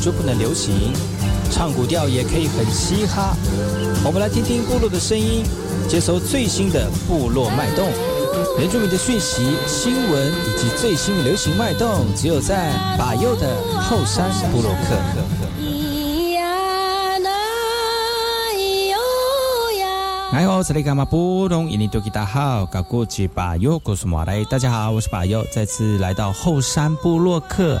就不能流行？唱古调也可以很嘻哈。我们来听听部落的声音，接收最新的部落脉动、原住民的讯息、新闻以及最新流行脉动，只有在把右的后山部落克。哎呦，这里干嘛不懂？印尼多吉大好，搞过去把右，告诉马来，大家好，我是把右，再次来到后山部落克。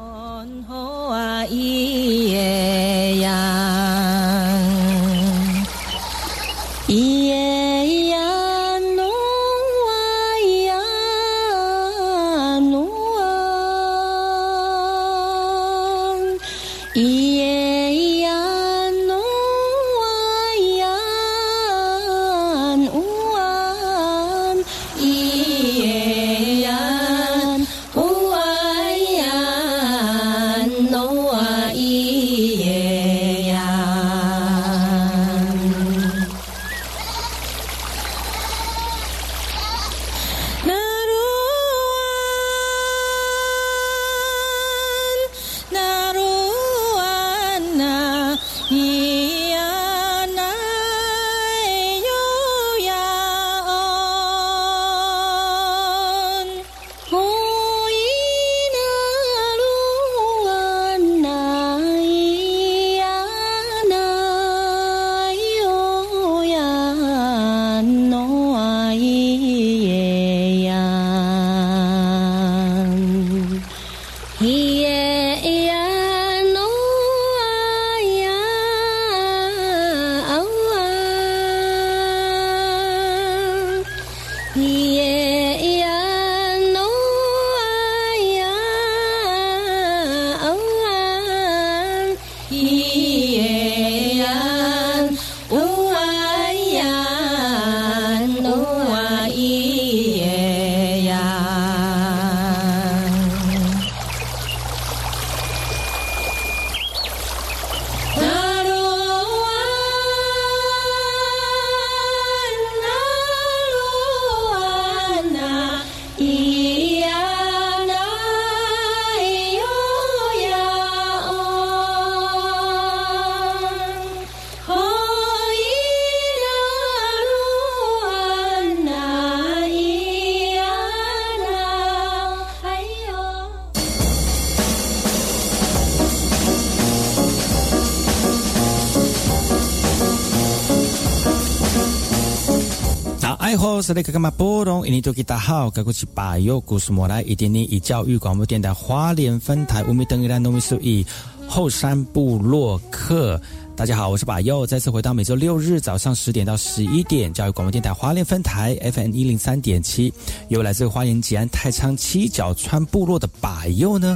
是那个嘛波动？印尼多吉大好，该过去把右故事莫来一点点以教育广播电台花莲分台五米等于兰农米数一后山部落客。大家好，我是把右，再次回到每周六日早上十点到十一点教育广播电台花莲分台 FM 一零三点七，由来自花莲吉安太仓七角川部落的把右呢。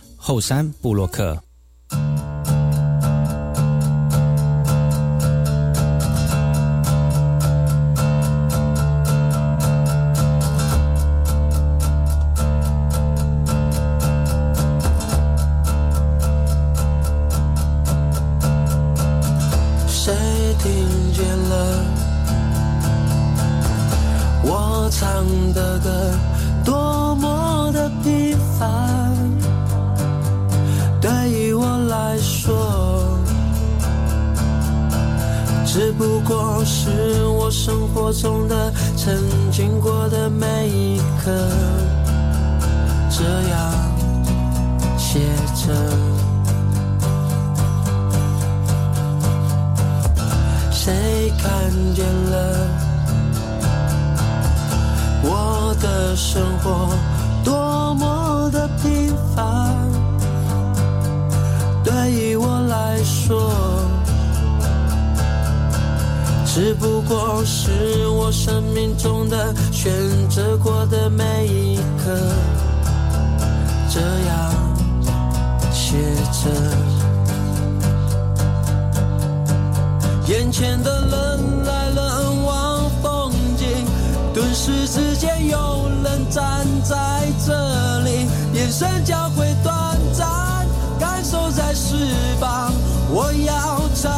后山布洛克。生活中的曾经过的每一刻，这样写着。谁看见了我的生活多么的平凡。对于我来说，只不过是我生命中的选择过的每一刻，这样写着。眼前的人来人往，风景顿时之间有人站在这里，眼神交汇短暂，感受在释放。我要唱，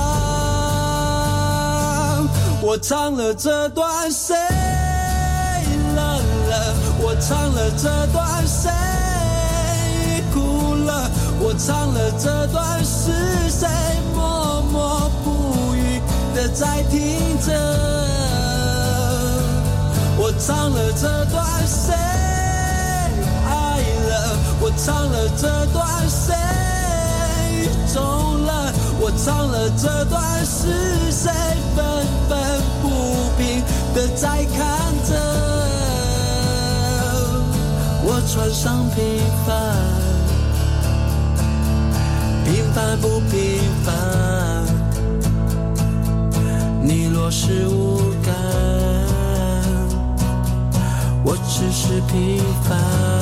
我唱了这段谁冷了？我唱了这段谁哭了？我唱了这段是谁默默不语？的在听着，我唱了这段谁爱了？我唱了这段谁走了？我唱了这段是谁愤愤不平的在看着？我穿上平凡，平凡不平凡。你若是无感，我只是平凡。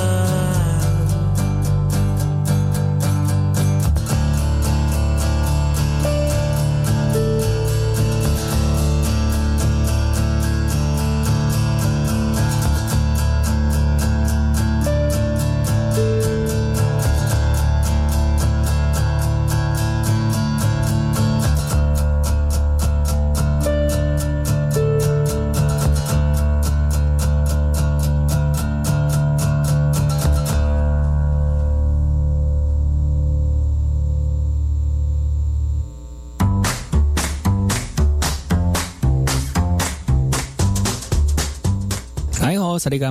大家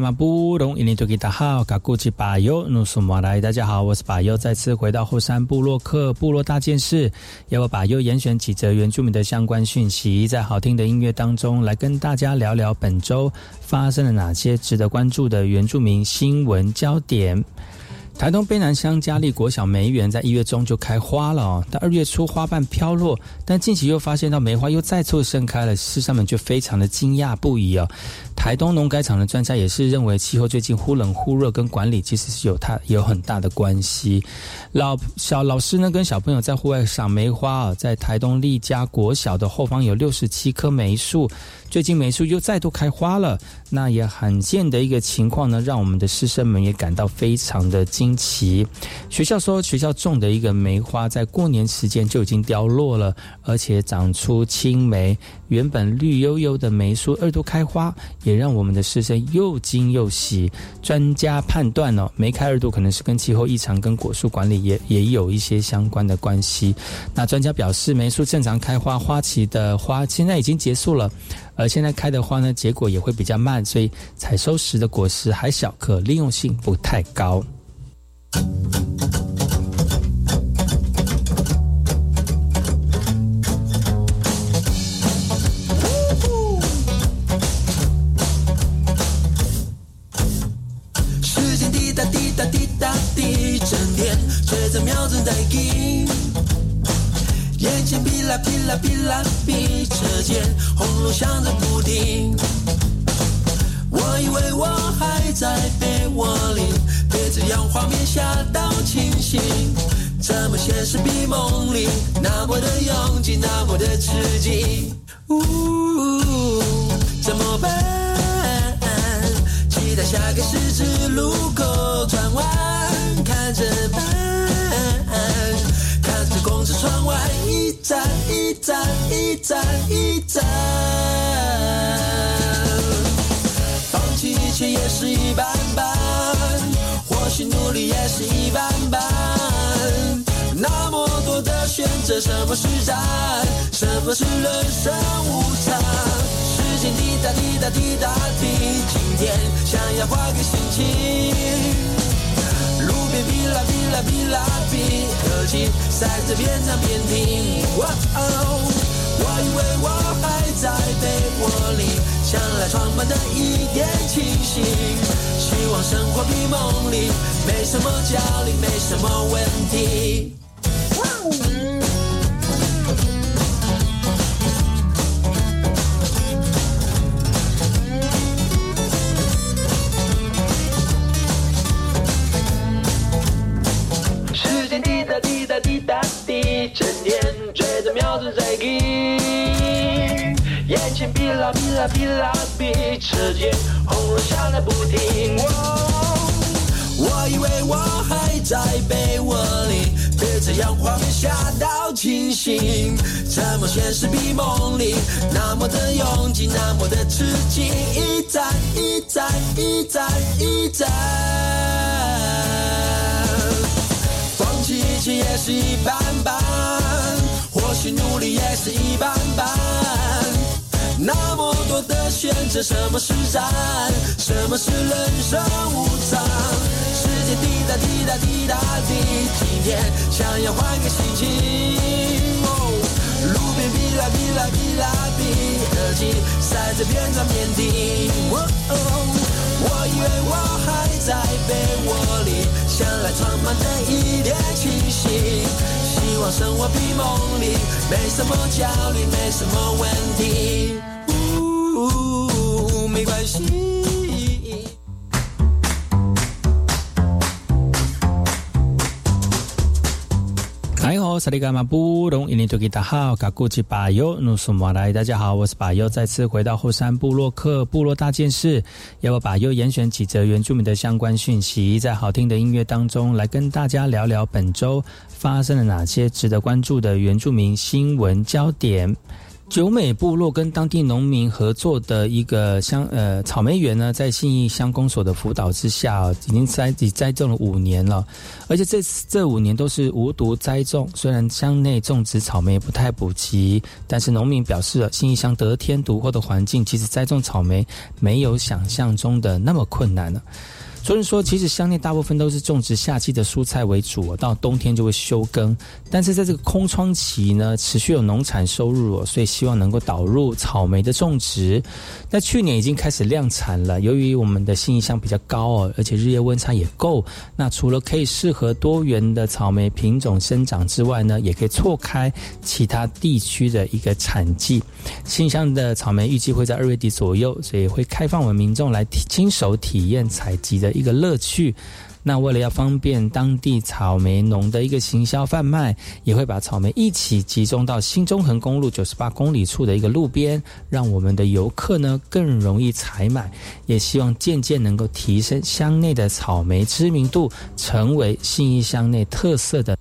好，我是巴尤，再次回到后山部落客部落大件事，要我巴尤严选几则原住民的相关讯息，在好听的音乐当中来跟大家聊聊本周发生了哪些值得关注的原住民新闻焦点。台东卑南乡嘉利国小梅园在一月中就开花了哦，但二月初花瓣飘落，但近期又发现到梅花又再次盛开了，师生们就非常的惊讶不已哦。台东农改场的专家也是认为，气候最近忽冷忽热，跟管理其实是有它有很大的关系。老小老师呢跟小朋友在户外赏梅花啊，在台东立家国小的后方有六十七棵梅树。最近梅树又再度开花了，那也罕见的一个情况呢，让我们的师生们也感到非常的惊奇。学校说，学校种的一个梅花在过年时间就已经凋落了，而且长出青梅。原本绿油油的梅树二度开花，也让我们的师生又惊又喜。专家判断呢，梅开二度可能是跟气候异常、跟果树管理也也有一些相关的关系。那专家表示，梅树正常开花，花期的花现在已经结束了。而现在开的花呢，结果也会比较慢，所以采收时的果实还小，可利用性不太高。啦噼啦噼啦噼，车间轰隆响着不停。我以为我还在被窝里，别这样画面吓到清醒。怎么现实比梦里那么的拥挤，那么的刺激？呜，怎么办？期待下个十字路口转弯，看着办。公车窗外，一站一站一站一站，放弃一切也是一般般，或许努力也是一般般。那么多的选择，什么是战？什么是人生无常？时间滴答滴答滴答滴，今天想要换个心情。边哔啦哔啦哔啦哔，歌曲在这边唱边听。哇哦，我以为我还在被窝里，想来充满的一点清醒，希望生活比梦里没什么焦虑，没什么问题。哔啦哔啦哔，车间轰隆响个不停。我以为我还在被窝里，被这阳光吓到清醒。怎么现实比梦里那么的拥挤，那么的刺激，一站一站一站一站。放弃一切也是一般般，或许努力也是一般般。那么多的选择，什么是战，什么是人生无常？时间滴答滴答滴答滴，今天想要换个心情。哦，路边哔啦哔啦哔啦哔，耳机塞着边长面顶。哦哦，我以为我还在被窝里，想来充满着一点清醒。希望生活比梦里没什么焦虑，没什么问题。没关系。哎吼，萨利伽马布隆伊尼多吉达好，嘎古吉巴尤努苏马来，大家好，我是巴尤，再次回到后山部落克部落大件事，要我巴尤严选几则原住民的相关讯息，在好听的音乐当中来跟大家聊聊本周发生了哪些值得关注的原住民新闻焦点。九美部落跟当地农民合作的一个乡呃草莓园呢，在信义乡公所的辅导之下，已经栽已栽种了五年了，而且这这五年都是无毒栽种。虽然乡内种植草莓不太普及，但是农民表示了信义乡得天独厚的环境，其实栽种草莓没有想象中的那么困难了。所以说，其实乡内大部分都是种植夏季的蔬菜为主，到冬天就会休耕。但是在这个空窗期呢，持续有农产收入，所以希望能够导入草莓的种植。那去年已经开始量产了。由于我们的信义乡比较高哦，而且日夜温差也够，那除了可以适合多元的草莓品种生长之外呢，也可以错开其他地区的一个产季。新乡的草莓预计会在二月底左右，所以会开放我们民众来亲手体验采集的一个乐趣。那为了要方便当地草莓农的一个行销贩卖，也会把草莓一起集中到新中横公路九十八公里处的一个路边，让我们的游客呢更容易采买。也希望渐渐能够提升乡内的草莓知名度，成为信义乡内特色的。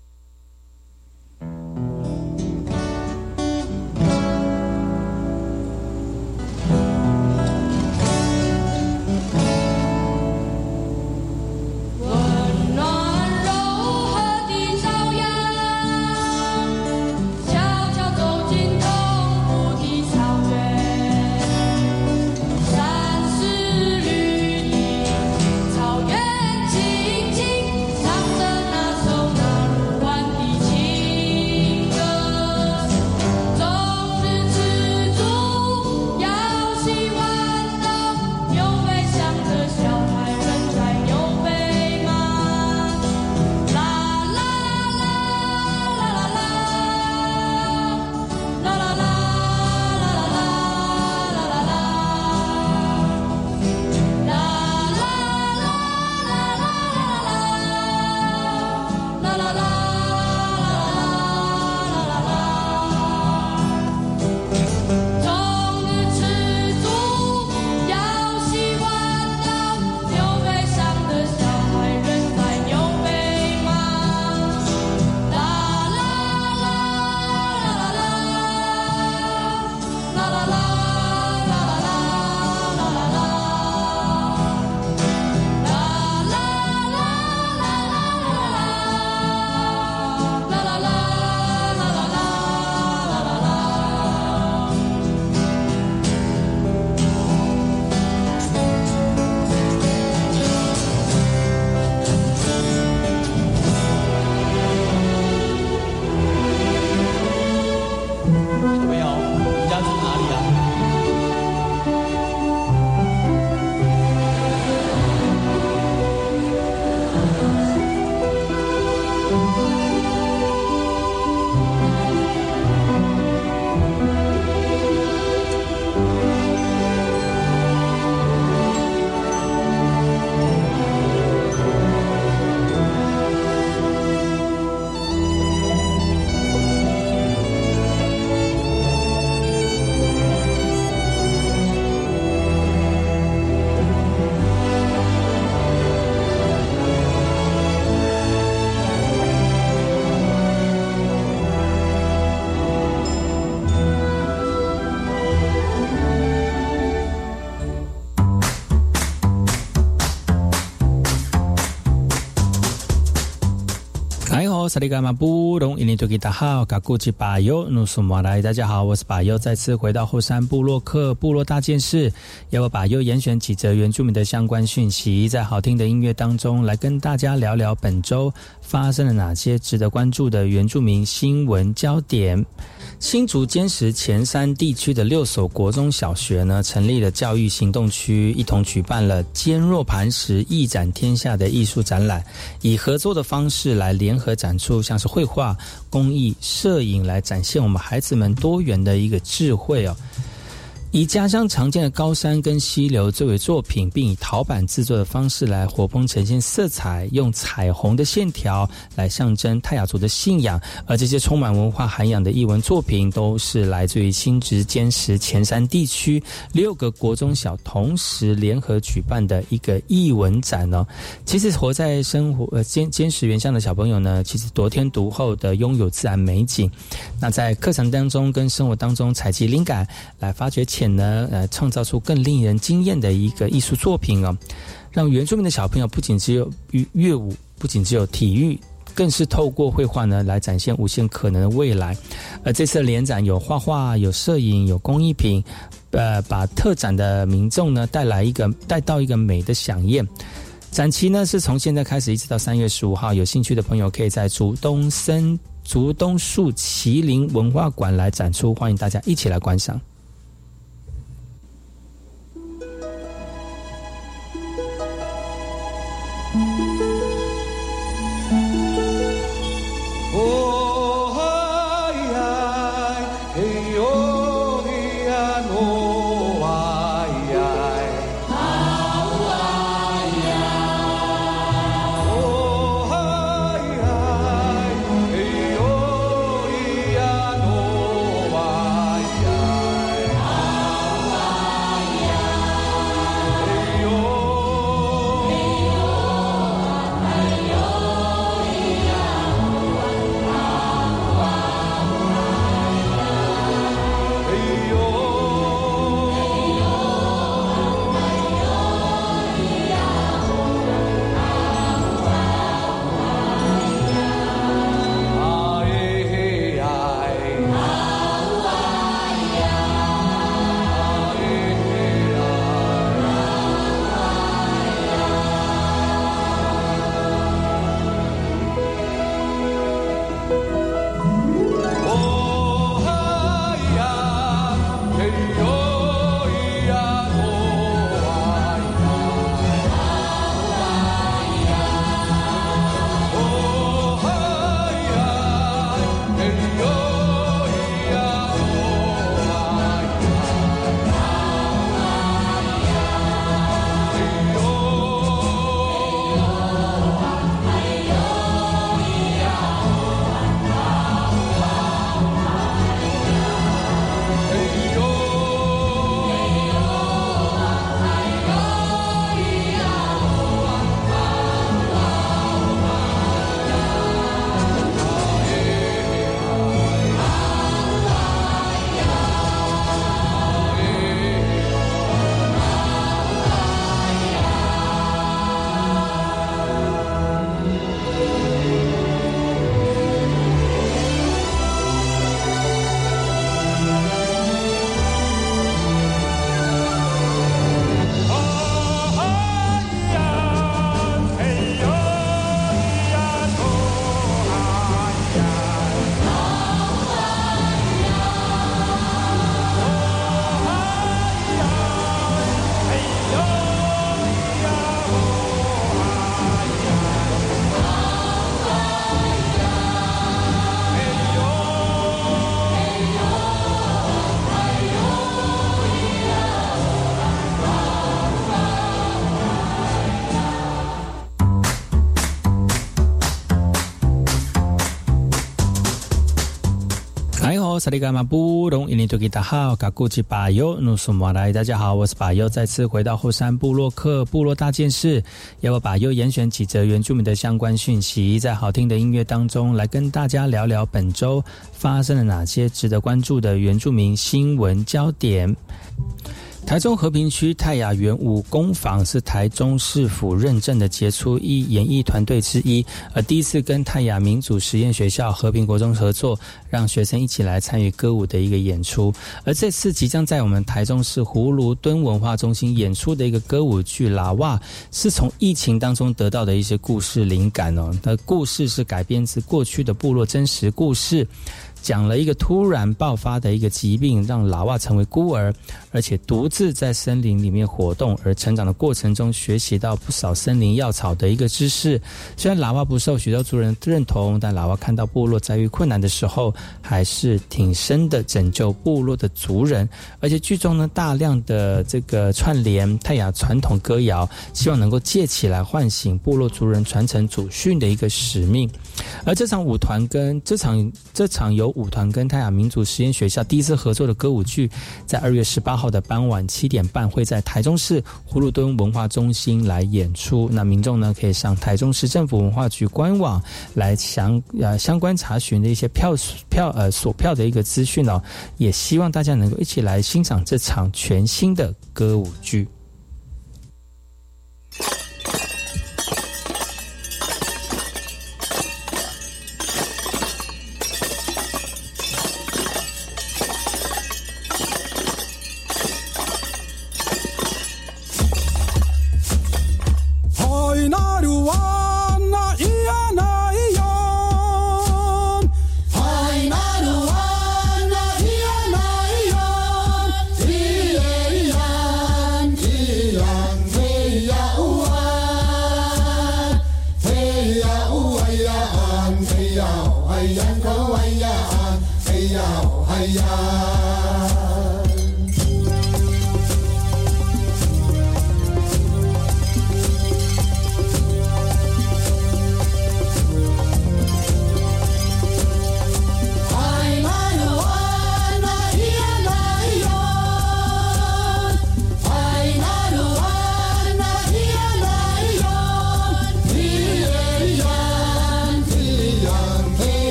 萨利伽马布隆伊尼多吉达好，嘎古吉巴尤努苏马来，大家好，我是巴尤，再次回到后山部落克部落大件事，要我巴尤严选几则原住民的相关讯息，在好听的音乐当中来跟大家聊聊本周发生了哪些值得关注的原住民新闻焦点。新竹坚实前山地区的六所国中小学呢，成立了教育行动区，一同举办了“坚若磐石，一展天下”的艺术展览，以合作的方式来联合展出，像是绘画、工艺、摄影，来展现我们孩子们多元的一个智慧哦。以家乡常见的高山跟溪流作为作品，并以陶板制作的方式来活泼呈现色彩，用彩虹的线条来象征泰雅族的信仰。而这些充满文化涵养的艺文作品，都是来自于新竹坚石前山地区六个国中小同时联合举办的一个艺文展哦。其实活在生活呃坚坚石原乡的小朋友呢，其实得天独厚的拥有自然美景。那在课程当中跟生活当中采集灵感，来发掘。且呢，呃，创造出更令人惊艳的一个艺术作品哦，让原住民的小朋友不仅只有乐舞，不仅只有体育，更是透过绘画呢来展现无限可能的未来。而这次的联展有画画、有摄影、有工艺品，呃，把特展的民众呢带来一个带到一个美的飨宴。展期呢是从现在开始一直到三月十五号，有兴趣的朋友可以在竹东森竹东树麒麟文化馆来展出，欢迎大家一起来观赏。大家好，我是巴尤，再次回到后山部落客部落大件事，要我巴尤严选几则原住民的相关讯息，在好听的音乐当中来跟大家聊聊本周发生了哪些值得关注的原住民新闻焦点。台中和平区泰雅园武工坊是台中市府认证的杰出一演艺团队之一，而第一次跟泰雅民主实验学校和平国中合作，让学生一起来参与歌舞的一个演出。而这次即将在我们台中市葫芦墩文化中心演出的一个歌舞剧《喇哇》，是从疫情当中得到的一些故事灵感哦。那故事是改编自过去的部落真实故事。讲了一个突然爆发的一个疾病，让老瓦成为孤儿，而且独自在森林里面活动，而成长的过程中学习到不少森林药草的一个知识。虽然老瓦不受许多族人认同，但老瓦看到部落遭遇困难的时候，还是挺身的拯救部落的族人。而且剧中呢，大量的这个串联泰雅传统歌谣，希望能够借起来唤醒部落族人传承祖训的一个使命。而这场舞团跟这场这场舞团跟泰雅民族实验学校第一次合作的歌舞剧，在二月十八号的傍晚七点半会在台中市葫芦墩文化中心来演出。那民众呢可以上台中市政府文化局官网来详呃相关查询的一些票票呃索票的一个资讯哦。也希望大家能够一起来欣赏这场全新的歌舞剧。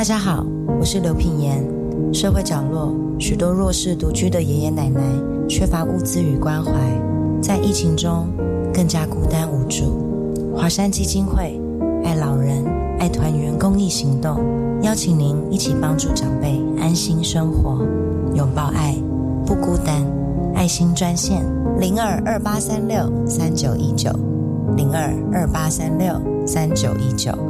大家好，我是刘品言。社会角落许多弱势独居的爷爷奶奶缺乏物资与关怀，在疫情中更加孤单无助。华山基金会爱老人、爱团圆公益行动，邀请您一起帮助长辈安心生活，拥抱爱，不孤单。爱心专线零二二八三六三九一九零二二八三六三九一九。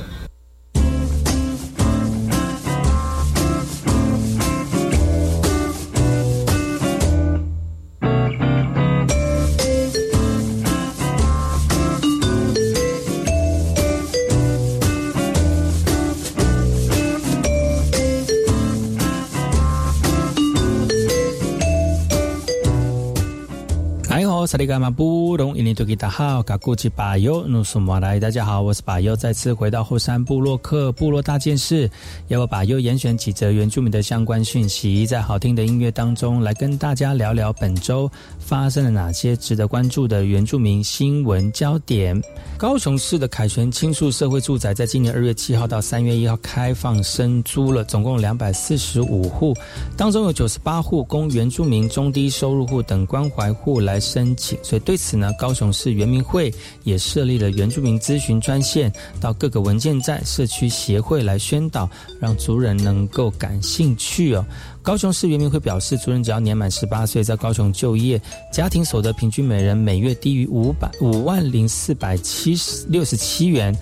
萨利嘎马布隆伊尼多吉达好，卡古吉巴尤努苏马来，大家好，我是巴尤，再次回到后山部落克部落大件事，要我巴尤严选几则原住民的相关讯息，在好听的音乐当中来跟大家聊聊本周发生了哪些值得关注的原住民新闻焦点。高雄市的凯旋青树社会住宅在今年二月七号到三月一号开放申租了，总共两百四十五户，当中有九十八户供原住民、中低收入户等关怀户来申请。所以对此呢，高雄市原民会也设立了原住民咨询专线，到各个文件站、社区协会来宣导，让族人能够感兴趣哦。高雄市原民会表示，族人只要年满十八岁，在高雄就业，家庭所得平均每人每月低于五百五万零四百七十六十七元。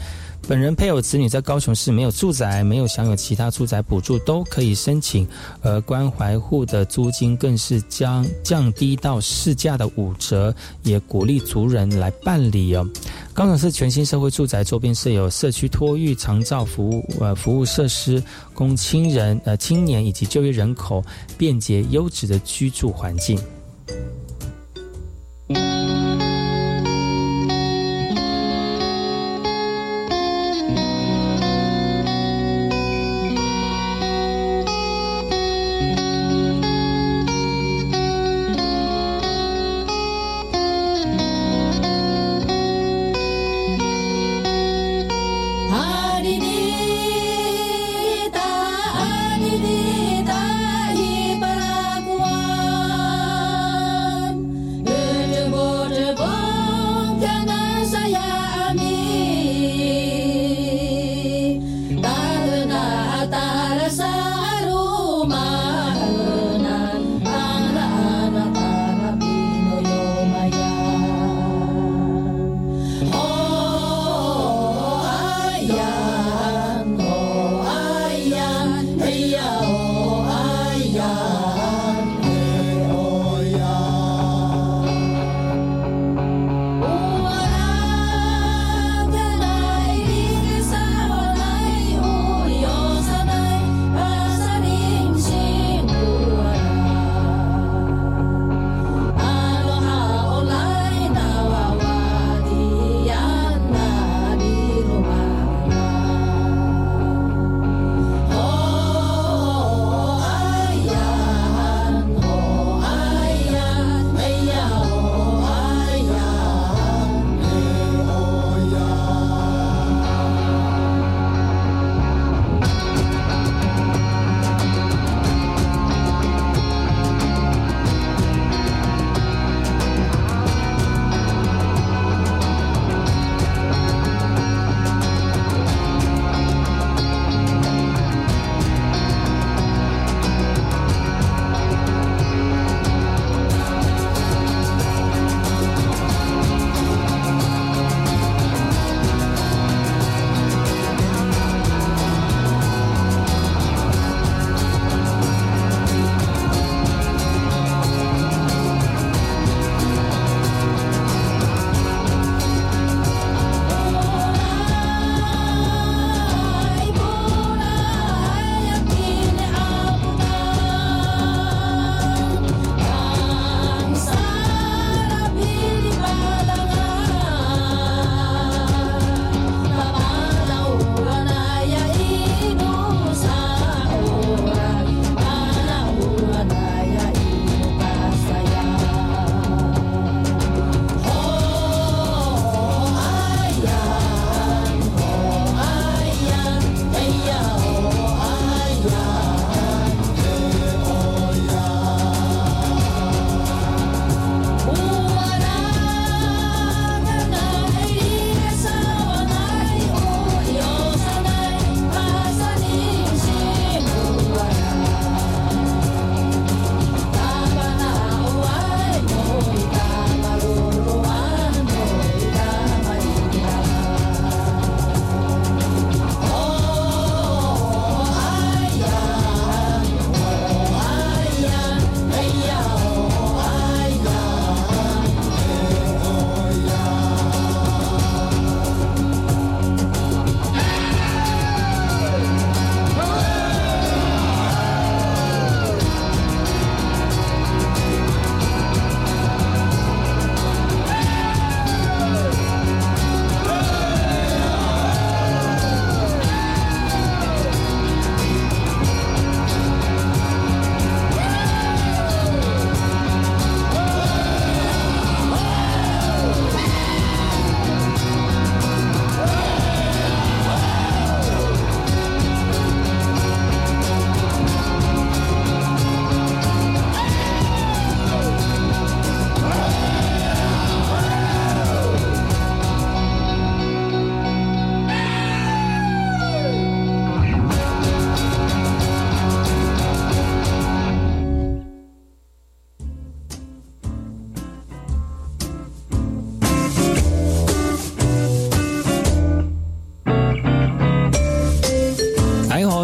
本人配偶子女在高雄市没有住宅，没有享有其他住宅补助，都可以申请。而关怀户的租金更是将降低到市价的五折，也鼓励族人来办理哦。高雄市全新社会住宅周边设有社区托育、长照服务呃服务设施，供亲人呃青年以及就业人口便捷优质的居住环境。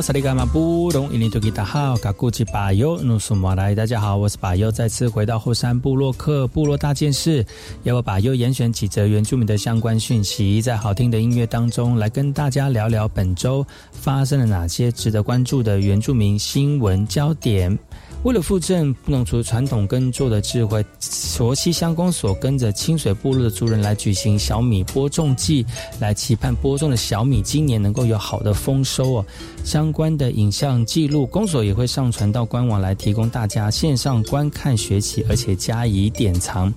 萨利伽马布隆伊尼多吉达好，嘎古吉巴尤努苏马来，大家好，我是巴尤，再次回到后山部落客部落大件事，要我巴尤严选几则原住民的相关讯息，在好听的音乐当中来跟大家聊聊本周发生了哪些值得关注的原住民新闻焦点。为了附赠布农族传统耕作的智慧，佛西乡公所跟着清水部落的族人来举行小米播种季，来期盼播种的小米今年能够有好的丰收哦。相关的影像记录，公所也会上传到官网来提供大家线上观看学习，而且加以典藏。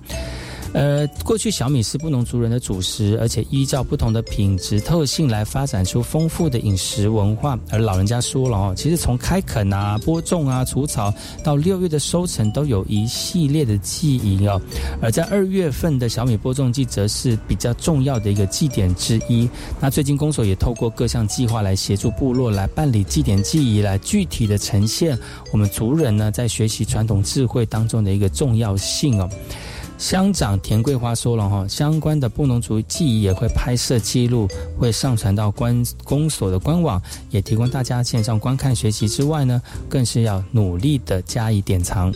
呃，过去小米是不同族人的主食，而且依照不同的品质特性来发展出丰富的饮食文化。而老人家说了哦，其实从开垦啊、播种啊、除草到六月的收成，都有一系列的记忆哦。而在二月份的小米播种季，则是比较重要的一个祭典之一。那最近公所也透过各项计划来协助部落来办理祭典记忆，来具体的呈现我们族人呢在学习传统智慧当中的一个重要性哦。乡长田桂花说了哈，相关的布农族记忆也会拍摄记录，会上传到关公所的官网，也提供大家线上观看学习之外呢，更是要努力的加以典藏。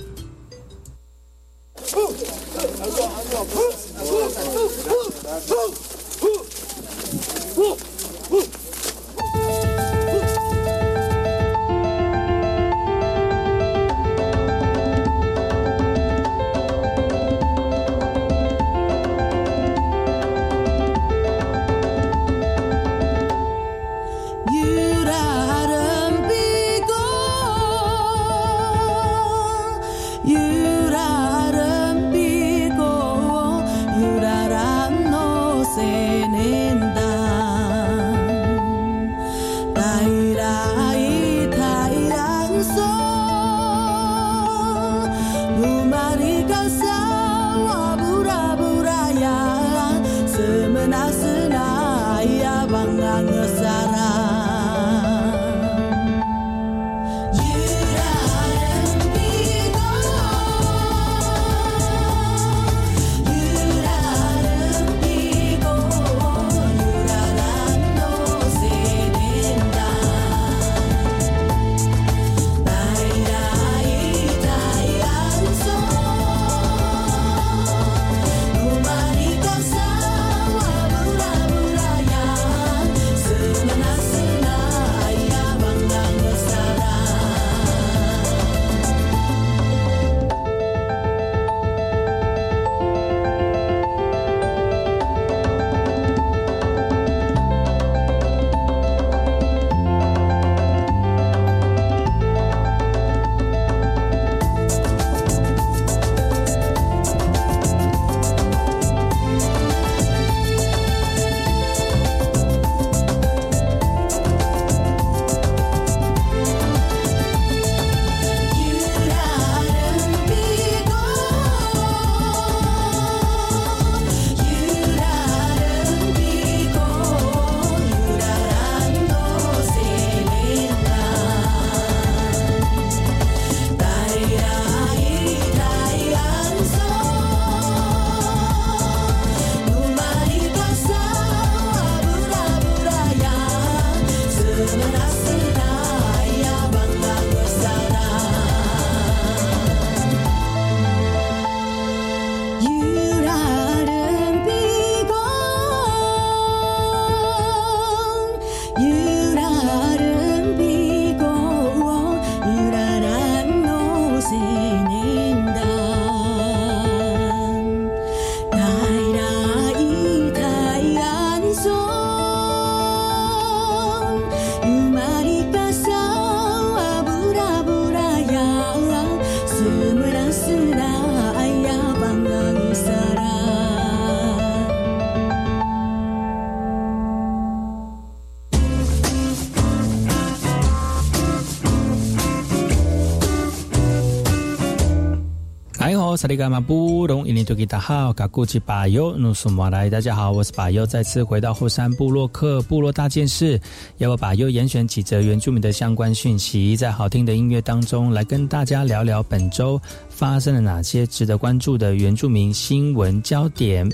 萨利伽马布隆伊尼多吉达好，嘎古吉巴尤努苏马来，大家好，我是巴尤，再次回到后山部落克部落大件事，要我巴尤严选几则原住民的相关讯息，在好听的音乐当中来跟大家聊聊本周发生了哪些值得关注的原住民新闻焦点。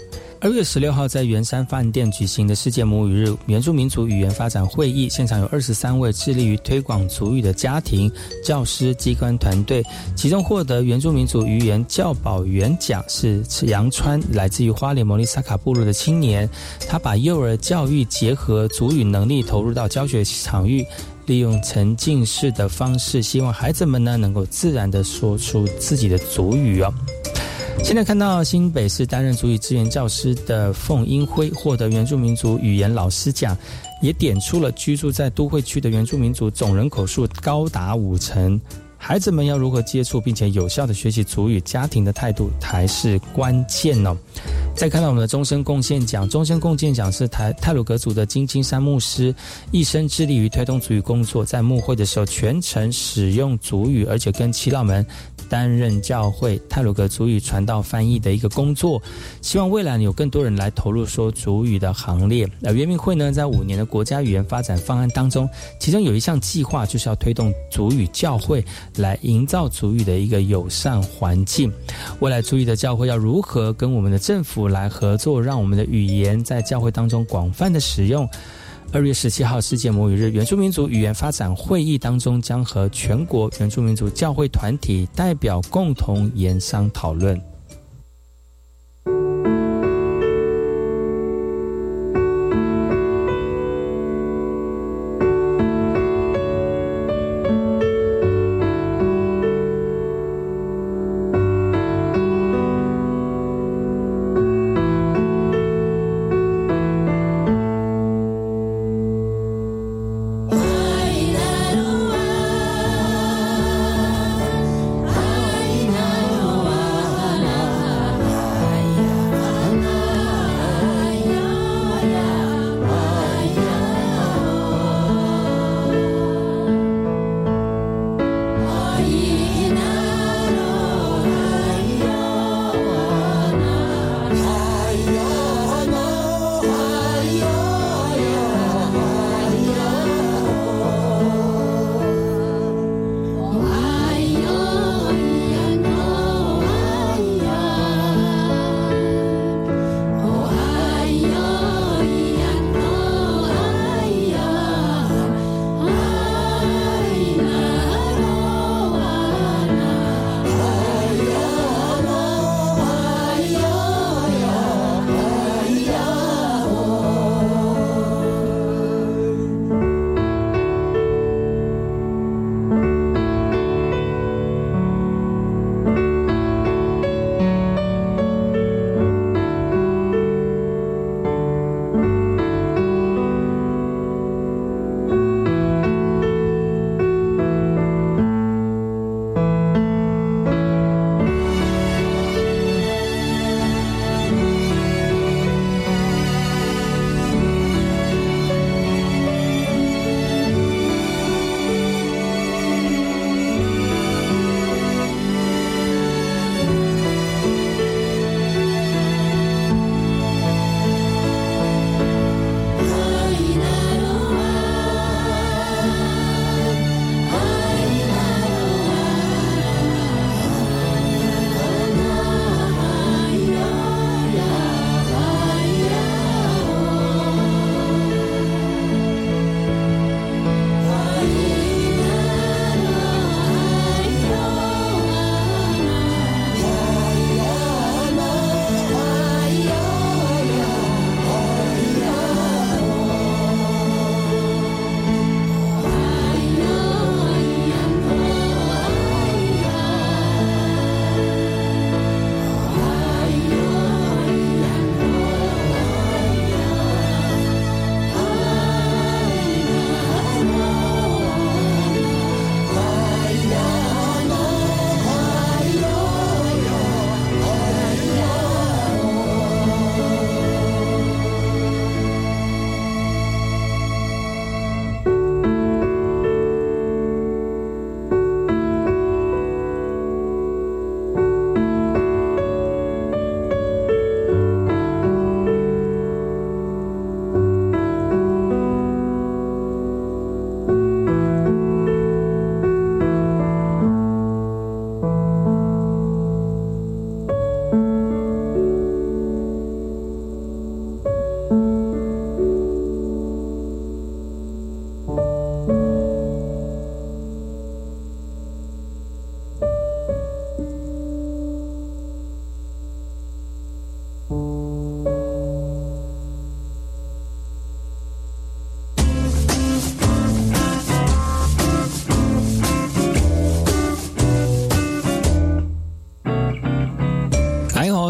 二月十六号在圆山饭店举行的世界母语日原住民族语言发展会议，现场有二十三位致力于推广族语的家庭、教师、机关团队，其中获得原住民族语言教保员奖是杨川，来自于花莲摩利萨卡部落的青年，他把幼儿教育结合族语能力投入到教学场域，利用沉浸式的方式，希望孩子们呢能够自然的说出自己的族语哦。现在看到新北市担任主语资源教师的凤英辉获得原住民族语言老师奖，也点出了居住在都会区的原住民族总人口数高达五成，孩子们要如何接触并且有效的学习主语，家庭的态度才是关键哦。再看到我们的终身贡献奖，终身贡献奖是台泰鲁格族的金金山牧师，一生致力于推动主语工作，在牧会的时候全程使用主语，而且跟耆老们担任教会泰鲁格主语传道翻译的一个工作。希望未来有更多人来投入说主语的行列。而原民会呢，在五年的国家语言发展方案当中，其中有一项计划就是要推动主语教会，来营造主语的一个友善环境。未来主语的教会要如何跟我们的政府？来合作，让我们的语言在教会当中广泛的使用。二月十七号世界母语日，原住民族语言发展会议当中，将和全国原住民族教会团体代表共同研商讨论。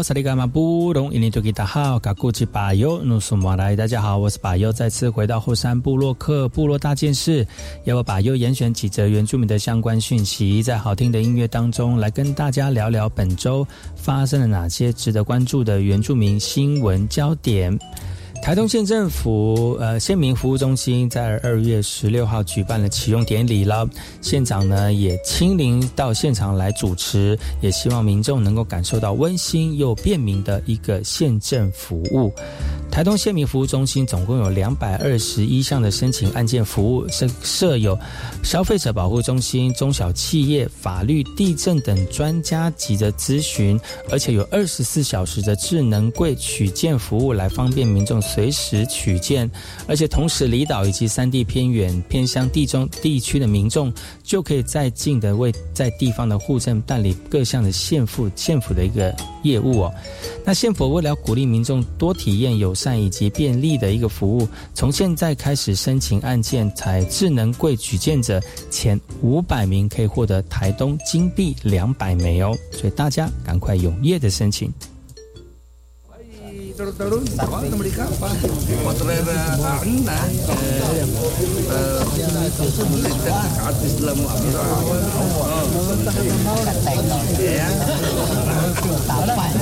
萨利伽马布隆，伊尼多吉达好，嘎古吉巴尤努苏马来，大家好，我是巴尤，再次回到后山部落克部落大件事，要我巴尤严选几则原住民的相关讯息，在好听的音乐当中来跟大家聊聊本周发生了哪些值得关注的原住民新闻焦点。台东县政府呃县民服务中心在二月十六号举办了启用典礼了，县长呢也亲临到现场来主持，也希望民众能够感受到温馨又便民的一个县政服务。台东县民服务中心总共有两百二十一项的申请案件服务，设设有消费者保护中心、中小企业、法律、地震等专家级的咨询，而且有二十四小时的智能柜取件服务，来方便民众随时取件。而且同时，离岛以及山地偏远、偏乡地中地区的民众，就可以在近的为在地方的户政办理各项的县府县府的一个业务哦。那县府为了鼓励民众多体验友善以及便利的一个服务，从现在开始申请案件，采智能柜举件者前五百名可以获得台东金币两百枚哦，所以大家赶快踊跃的申请。terus terus, apa mereka apa motorera karena melihat artis lamu abra ya tapan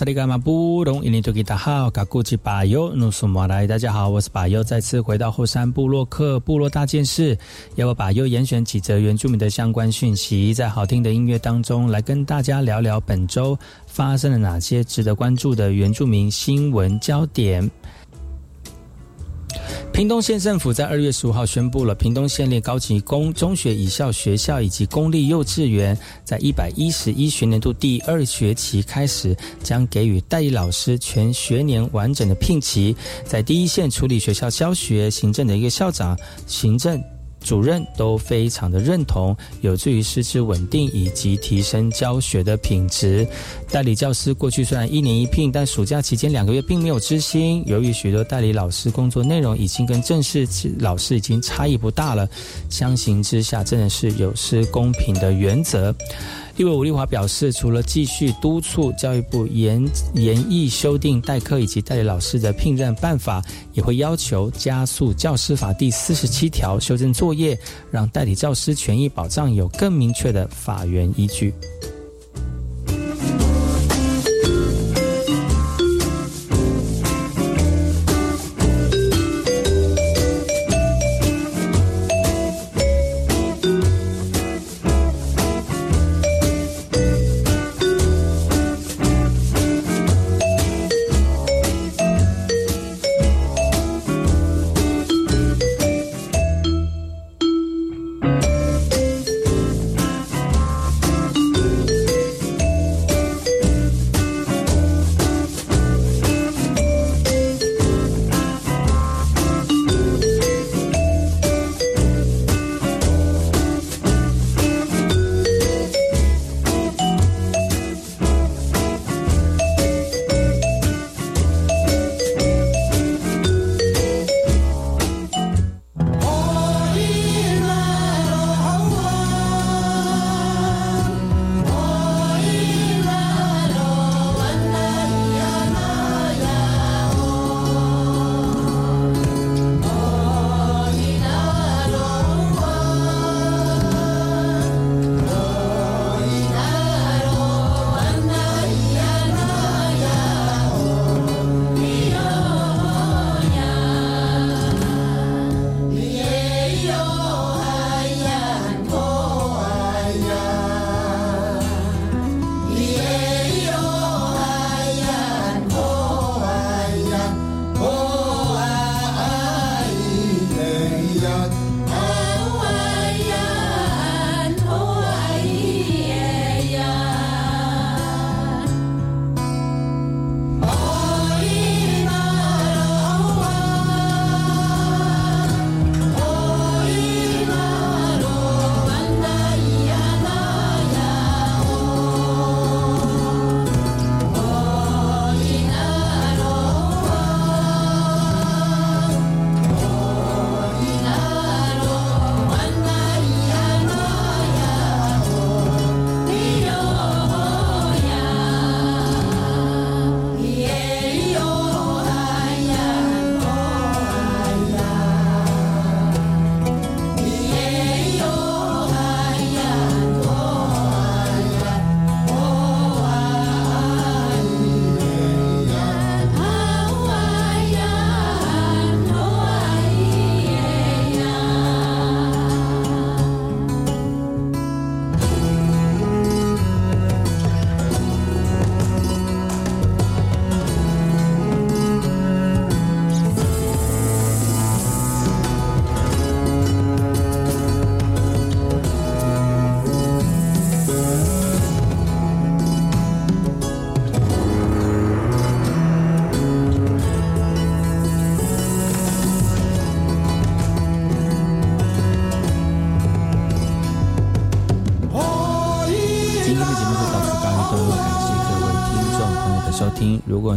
萨利伽马布隆，伊尼多吉达好，嘎古吉巴尤努苏马来，大家好，我是巴尤，再次回到后山部落克部落大件事，要我巴尤严选几则原住民的相关讯息，在好听的音乐当中来跟大家聊聊本周发生了哪些值得关注的原住民新闻焦点。屏东县政府在二月十五号宣布了，屏东县立高级工中学以校学校以及公立幼稚园，在一百一十一学年度第二学期开始，将给予代理老师全学年完整的聘期，在第一线处理学校教学行政的一个校长行政。主任都非常的认同，有助于师资稳定以及提升教学的品质。代理教师过去虽然一年一聘，但暑假期间两个月并没有知心。由于许多代理老师工作内容已经跟正式老师已经差异不大了，相形之下真的是有失公平的原则。因为吴立华表示，除了继续督促教育部严严议修订代课以及代理老师的聘任办法，也会要求加速教师法第四十七条修正作业，让代理教师权益保障有更明确的法源依据。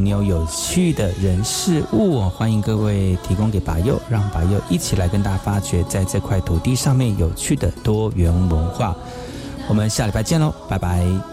你有有趣的人事物，欢迎各位提供给白佑，让白佑一起来跟大家发掘在这块土地上面有趣的多元文化。我们下礼拜见喽，拜拜。